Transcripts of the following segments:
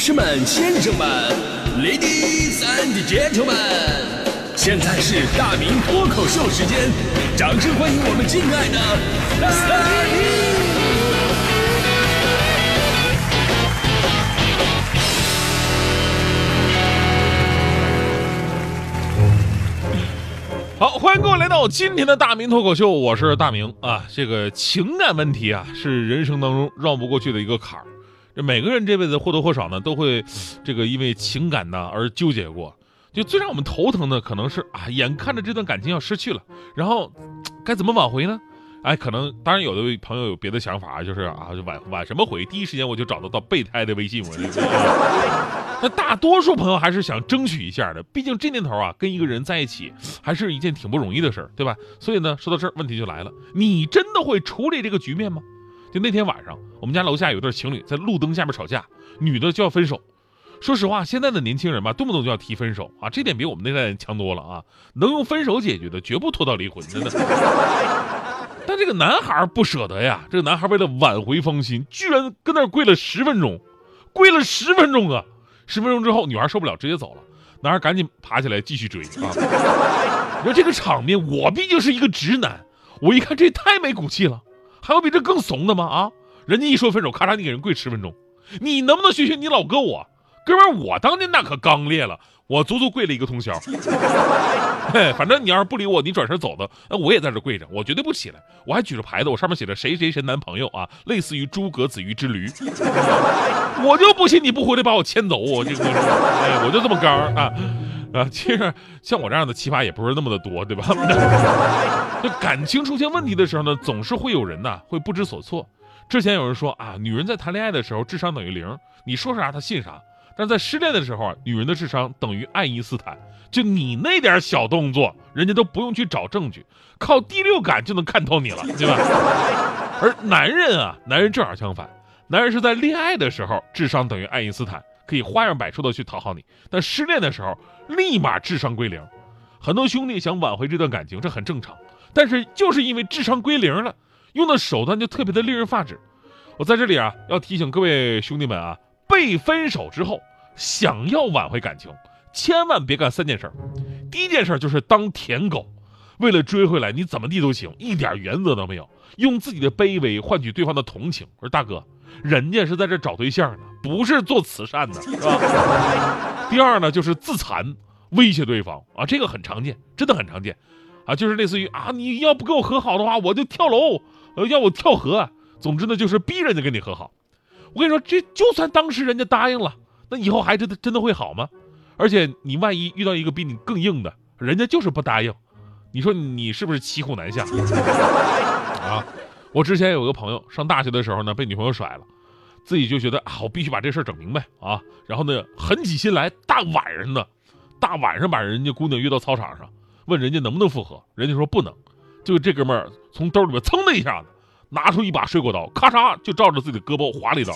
士们、先生们，Ladies and Gentlemen，现在是大明脱口秀时间，掌声欢迎我们敬爱的大明！好，欢迎各位来到今天的大明脱口秀，我是大明啊。这个情感问题啊，是人生当中绕不过去的一个坎儿。每个人这辈子或多或少呢，都会这个因为情感呢而纠结过。就最让我们头疼的，可能是啊，眼看着这段感情要失去了，然后该怎么挽回呢？哎，可能当然有的朋友有别的想法，就是啊，就挽挽什么回？第一时间我就找得到备胎的微信，我。那大多数朋友还是想争取一下的，毕竟这年头啊，跟一个人在一起还是一件挺不容易的事儿，对吧？所以呢，说到这儿，问题就来了，你真的会处理这个局面吗？就那天晚上，我们家楼下有对情侣在路灯下面吵架，女的就要分手。说实话，现在的年轻人吧，动不动就要提分手啊，这点比我们那代人强多了啊，能用分手解决的，绝不拖到离婚，真的。但这个男孩不舍得呀，这个男孩为了挽回芳心，居然跟那儿跪了十分钟，跪了十分钟啊！十分钟之后，女孩受不了，直接走了。男孩赶紧爬起来继续追啊！你说这个场面，我毕竟是一个直男，我一看这太没骨气了。还有比这更怂的吗？啊！人家一说分手，咔嚓，你给人跪十分钟，你能不能学学你老哥我？哥们儿，我当年那可刚烈了，我足足跪了一个通宵。嘿，反正你要是不理我，你转身走的，那我也在这跪着，我绝对不起来。我还举着牌子，我上面写着谁谁谁男朋友啊，类似于诸葛子瑜之驴。我就不信你不回来把我牵走，我这个，哎，我就这么刚啊啊！其实像我这样的奇葩也不是那么的多，对吧？就感情出现问题的时候呢，总是会有人呐会不知所措。之前有人说啊，女人在谈恋爱的时候智商等于零，你说啥她信啥。但是在失恋的时候啊，女人的智商等于爱因斯坦。就你那点小动作，人家都不用去找证据，靠第六感就能看透你了，对吧？而男人啊，男人正好相反，男人是在恋爱的时候智商等于爱因斯坦，可以花样百出的去讨好你；但失恋的时候，立马智商归零。很多兄弟想挽回这段感情，这很正常。但是就是因为智商归零了，用的手段就特别的令人发指。我在这里啊，要提醒各位兄弟们啊。被分手之后，想要挽回感情，千万别干三件事。第一件事就是当舔狗，为了追回来，你怎么地都行，一点原则都没有，用自己的卑微换取对方的同情。我说大哥，人家是在这找对象呢，不是做慈善的，是吧？第二呢，就是自残，威胁对方啊，这个很常见，真的很常见，啊，就是类似于啊，你要不跟我和好的话，我就跳楼，呃，要我跳河，总之呢，就是逼人家跟你和好。我跟你说，这就算当时人家答应了，那以后还真的真的会好吗？而且你万一遇到一个比你更硬的，人家就是不答应，你说你是不是骑虎难下 啊？我之前有个朋友上大学的时候呢，被女朋友甩了，自己就觉得啊，我必须把这事儿整明白啊。然后呢，狠起心来，大晚上的，大晚上把人家姑娘约到操场上，问人家能不能复合，人家说不能，就这哥们儿从兜里面噌的一下子。拿出一把水果刀，咔嚓就照着自己的胳膊划了一刀，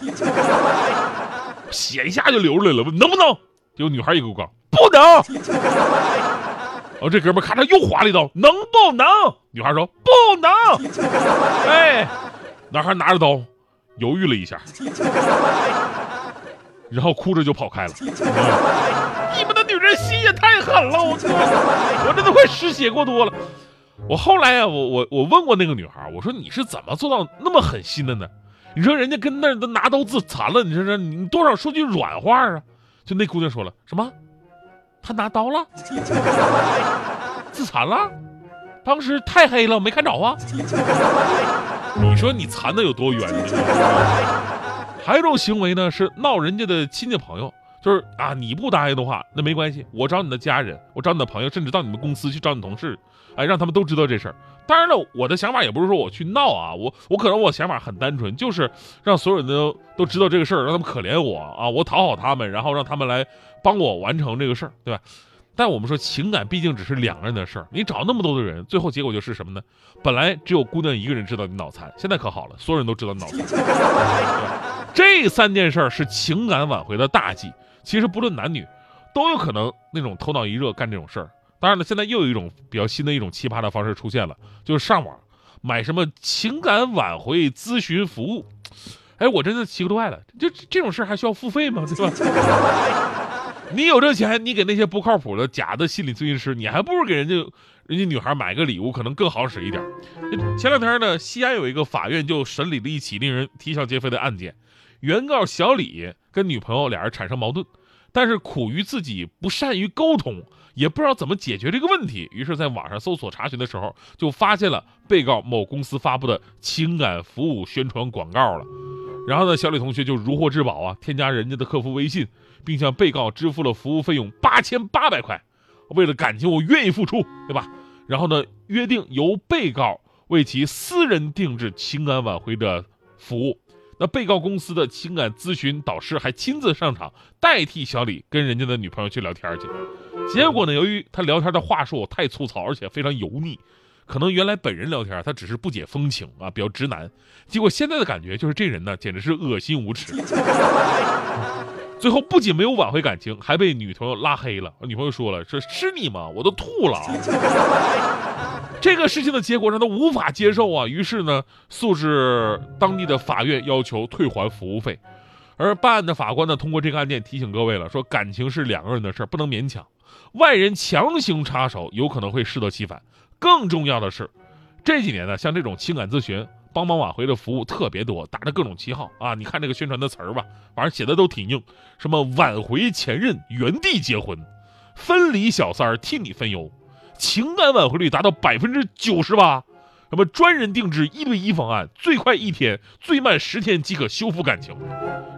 血一下就流出来了。问能不能？结果女孩一个杠，不能。哦，这哥们咔嚓又划了一刀，能不能？女孩说不能。哎，男孩拿着刀犹豫了一下，然后哭着就跑开了。你们的女人心也太狠了，我我真的快失血过多了。我后来啊，我我我问过那个女孩，我说你是怎么做到那么狠心的呢？你说人家跟那都拿刀自残了，你说说你多少说句软话啊？就那姑娘说了什么？他拿刀了，自残了？当时太黑了，我没看着啊。你说你残的有多冤？还有一种行为呢，是闹人家的亲戚朋友。就是啊，你不答应的话，那没关系，我找你的家人，我找你的朋友，甚至到你们公司去找你同事，哎，让他们都知道这事儿。当然了，我的想法也不是说我去闹啊，我我可能我想法很单纯，就是让所有人都都知道这个事儿，让他们可怜我啊，我讨好他们，然后让他们来帮我完成这个事儿，对吧？但我们说情感毕竟只是两个人的事儿，你找那么多的人，最后结果就是什么呢？本来只有姑娘一个人知道你脑残，现在可好了，所有人都知道你脑残。这三件事儿是情感挽回的大忌。其实不论男女，都有可能那种头脑一热干这种事儿。当然了，现在又有一种比较新的一种奇葩的方式出现了，就是上网买什么情感挽回咨询服务。哎，我真的奇怪了，就这种事还需要付费吗？对吧？你有这钱，你给那些不靠谱的假的心理咨询师，你还不如给人家人家女孩买个礼物，可能更好使一点。前两天呢，西安有一个法院就审理了一起令人啼笑皆非的案件，原告小李跟女朋友俩人产生矛盾，但是苦于自己不善于沟通，也不知道怎么解决这个问题，于是在网上搜索查询的时候，就发现了被告某公司发布的情感服务宣传广告了。然后呢，小李同学就如获至宝啊，添加人家的客服微信，并向被告支付了服务费用八千八百块。为了感情，我愿意付出，对吧？然后呢，约定由被告为其私人定制情感挽回的服务。那被告公司的情感咨询导师还亲自上场，代替小李跟人家的女朋友去聊天去。结果呢，由于他聊天的话术太粗糙，而且非常油腻。可能原来本人聊天，他只是不解风情啊，比较直男。结果现在的感觉就是这人呢，简直是恶心无耻。最后不仅没有挽回感情，还被女朋友拉黑了。女朋友说了：“说是你吗？我都吐了。” 这个事情的结果让他无法接受啊，于是呢，诉至当地的法院，要求退还服务费。而办案的法官呢，通过这个案件提醒各位了，说感情是两个人的事不能勉强，外人强行插手，有可能会适得其反。更重要的是，这几年呢，像这种情感咨询、帮忙挽回的服务特别多，打着各种旗号啊。你看这个宣传的词儿吧，反正写的都挺硬，什么挽回前任、原地结婚、分离小三儿替你分忧、情感挽回率达到百分之九十八，什么专人定制一对一方案，最快一天、最慢十天即可修复感情。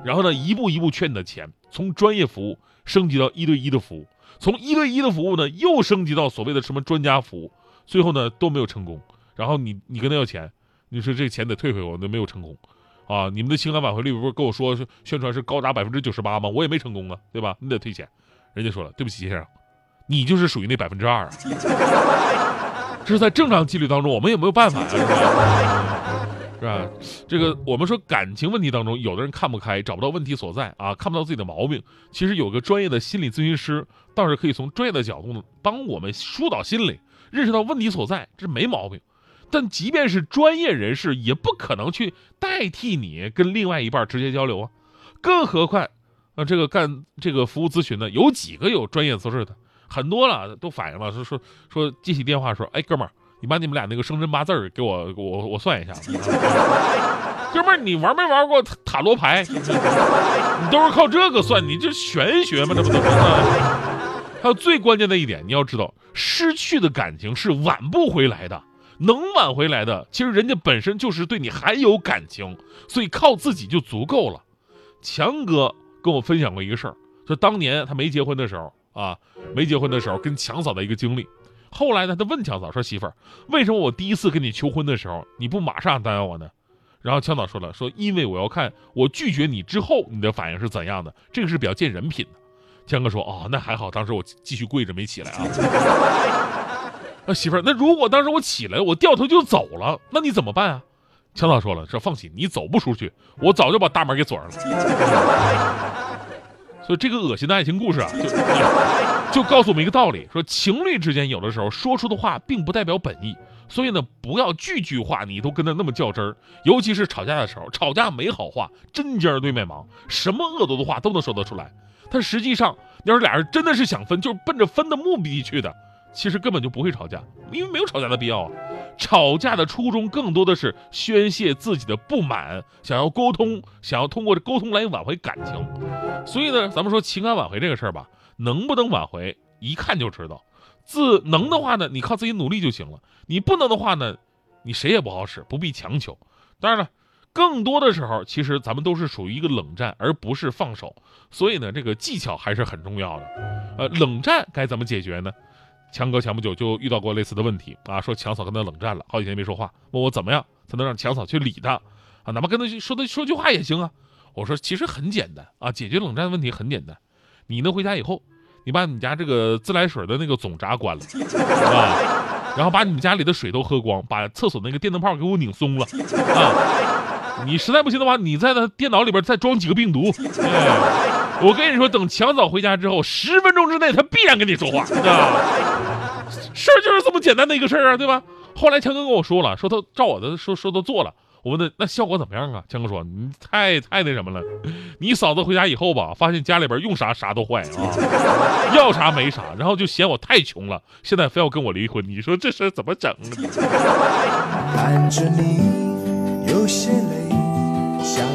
然后呢，一步一步圈你的钱，从专业服务升级到一对一的服务，从一对一的服务呢，又升级到所谓的什么专家服务。最后呢都没有成功，然后你你跟他要钱，你说这钱得退回我，都没有成功，啊，你们的情感挽回率不是跟我说宣传是高达百分之九十八吗？我也没成功啊，对吧？你得退钱。人家说了，对不起先生，你就是属于那百分之二啊。这是在正常几率当中，我们也没有办法呀，是吧？是吧？这个我们说感情问题当中，有的人看不开，找不到问题所在啊，看不到自己的毛病。其实有个专业的心理咨询师，倒是可以从专业的角度呢，帮我们疏导心理。认识到问题所在，这没毛病，但即便是专业人士，也不可能去代替你跟另外一半直接交流啊。更何况，啊，这个干这个服务咨询的，有几个有专业资质的？很多了，都反映了，说说说接起电话说，哎，哥们儿，你把你们俩那个生辰八字给我，我我算一下。哥们儿，你玩没玩过塔罗牌？你都是靠这个算，你这玄学吗？这不都是？还有最关键的一点，你要知道。失去的感情是挽不回来的，能挽回来的，其实人家本身就是对你还有感情，所以靠自己就足够了。强哥跟我分享过一个事儿，说当年他没结婚的时候啊，没结婚的时候跟强嫂的一个经历。后来呢，他问强嫂说：“媳妇儿，为什么我第一次跟你求婚的时候，你不马上答应我呢？”然后强嫂说了：“说因为我要看我拒绝你之后你的反应是怎样的，这个是比较见人品的。”强哥说：“哦，那还好，当时我继续跪着没起来啊。那媳妇儿，那如果当时我起来，我掉头就走了，那你怎么办啊？”强嫂说了：“说放心，你走不出去，我早就把大门给锁上了。”所以这个恶心的爱情故事啊，就就告诉我们一个道理：说情侣之间有的时候说出的话并不代表本意，所以呢，不要句句话你都跟他那么较真儿，尤其是吵架的时候，吵架没好话，针尖对麦芒，什么恶毒的话都能说得出来。但实际上，要是俩人真的是想分，就是奔着分的目的去的，其实根本就不会吵架，因为没有吵架的必要啊。吵架的初衷更多的是宣泄自己的不满，想要沟通，想要通过这沟通来挽回感情。所以呢，咱们说情感挽回这个事儿吧，能不能挽回，一看就知道。自能的话呢，你靠自己努力就行了；你不能的话呢，你谁也不好使，不必强求。当然了。更多的时候，其实咱们都是属于一个冷战，而不是放手。所以呢，这个技巧还是很重要的。呃，冷战该怎么解决呢？强哥前不久就遇到过类似的问题啊，说强嫂跟他冷战了，好几天没说话，问我怎么样才能让强嫂去理他啊？哪怕跟他说他说句话也行啊。我说其实很简单啊，解决冷战的问题很简单。你呢回家以后，你把你家这个自来水的那个总闸关了 啊，然后把你们家里的水都喝光，把厕所那个电灯泡给我拧松了啊。你实在不行的话，你在那电脑里边再装几个病毒。哎我跟你说，等强嫂回家之后，十分钟之内他必然跟你说话。知道事儿就是这么简单的一个事儿啊，对吧？后来强哥跟我说了，说他照我的说说都做了。我问他那效果怎么样啊？强哥说你太太那什么了，你嫂子回家以后吧，发现家里边用啥啥都坏啊，要啥没啥，然后就嫌我太穷了，现在非要跟我离婚，你说这事怎么整？看着你有些累，想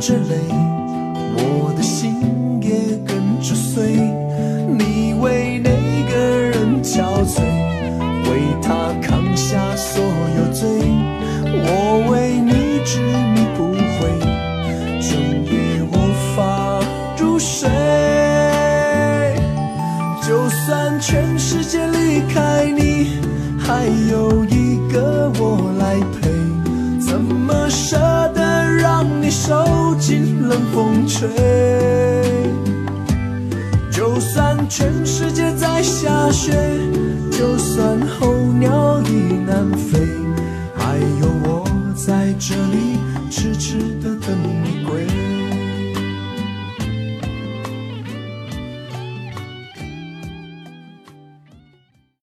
含着泪，我的吹？就算全世界在下雪，就算候鸟已南飞，还有我在这里痴痴的等。